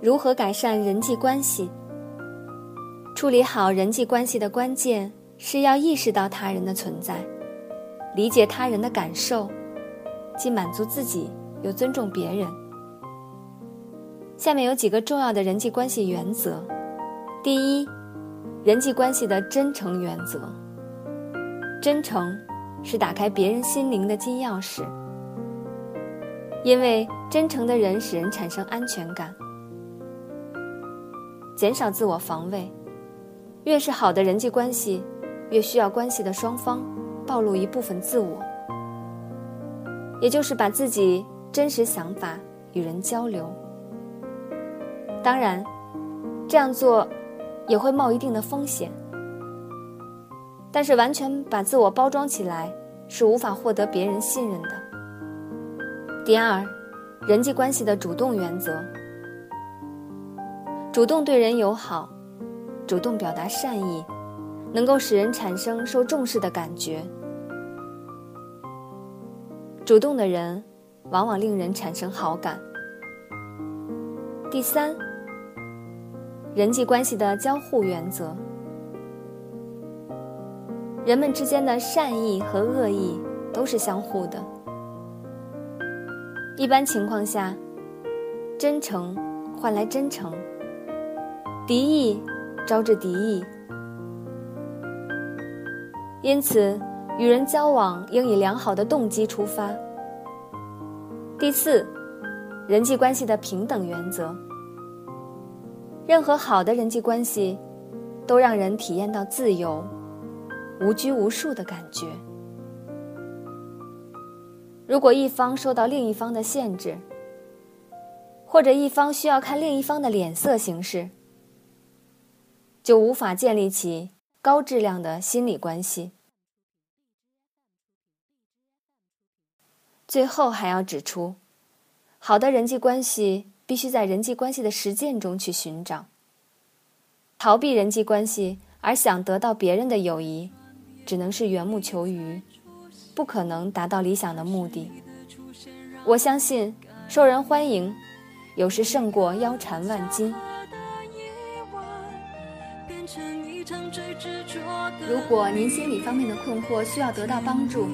如何改善人际关系？处理好人际关系的关键是要意识到他人的存在，理解他人的感受，既满足自己又尊重别人。下面有几个重要的人际关系原则：第一，人际关系的真诚原则。真诚是打开别人心灵的金钥匙，因为真诚的人使人产生安全感。减少自我防卫，越是好的人际关系，越需要关系的双方暴露一部分自我，也就是把自己真实想法与人交流。当然，这样做也会冒一定的风险，但是完全把自我包装起来是无法获得别人信任的。第二，人际关系的主动原则。主动对人友好，主动表达善意，能够使人产生受重视的感觉。主动的人，往往令人产生好感。第三，人际关系的交互原则。人们之间的善意和恶意都是相互的。一般情况下，真诚换来真诚。敌意招致敌意，因此与人交往应以良好的动机出发。第四，人际关系的平等原则。任何好的人际关系，都让人体验到自由、无拘无束的感觉。如果一方受到另一方的限制，或者一方需要看另一方的脸色行事，就无法建立起高质量的心理关系。最后还要指出，好的人际关系必须在人际关系的实践中去寻找。逃避人际关系而想得到别人的友谊，只能是缘木求鱼，不可能达到理想的目的。我相信，受人欢迎，有时胜过腰缠万金。如果您心理方面的困惑需要得到帮助，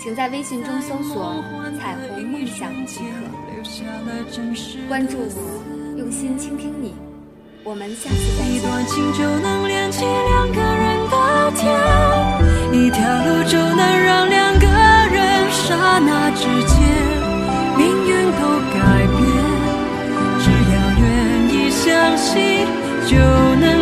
请在微信中搜索“彩虹梦想”即可。关注我，用心倾听你。我们下次再见。一段情就能连起两个人的天，一条路就能让两个人刹那之间命运都改变。只要愿意相信，就能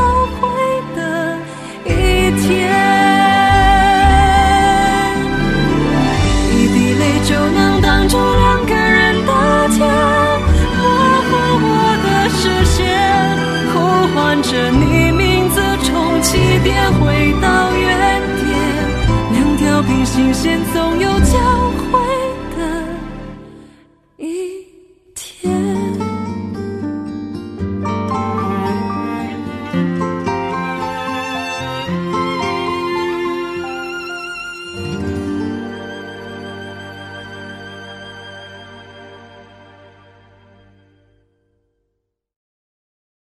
着你名字重。起点回到原点，两条平行线总有交。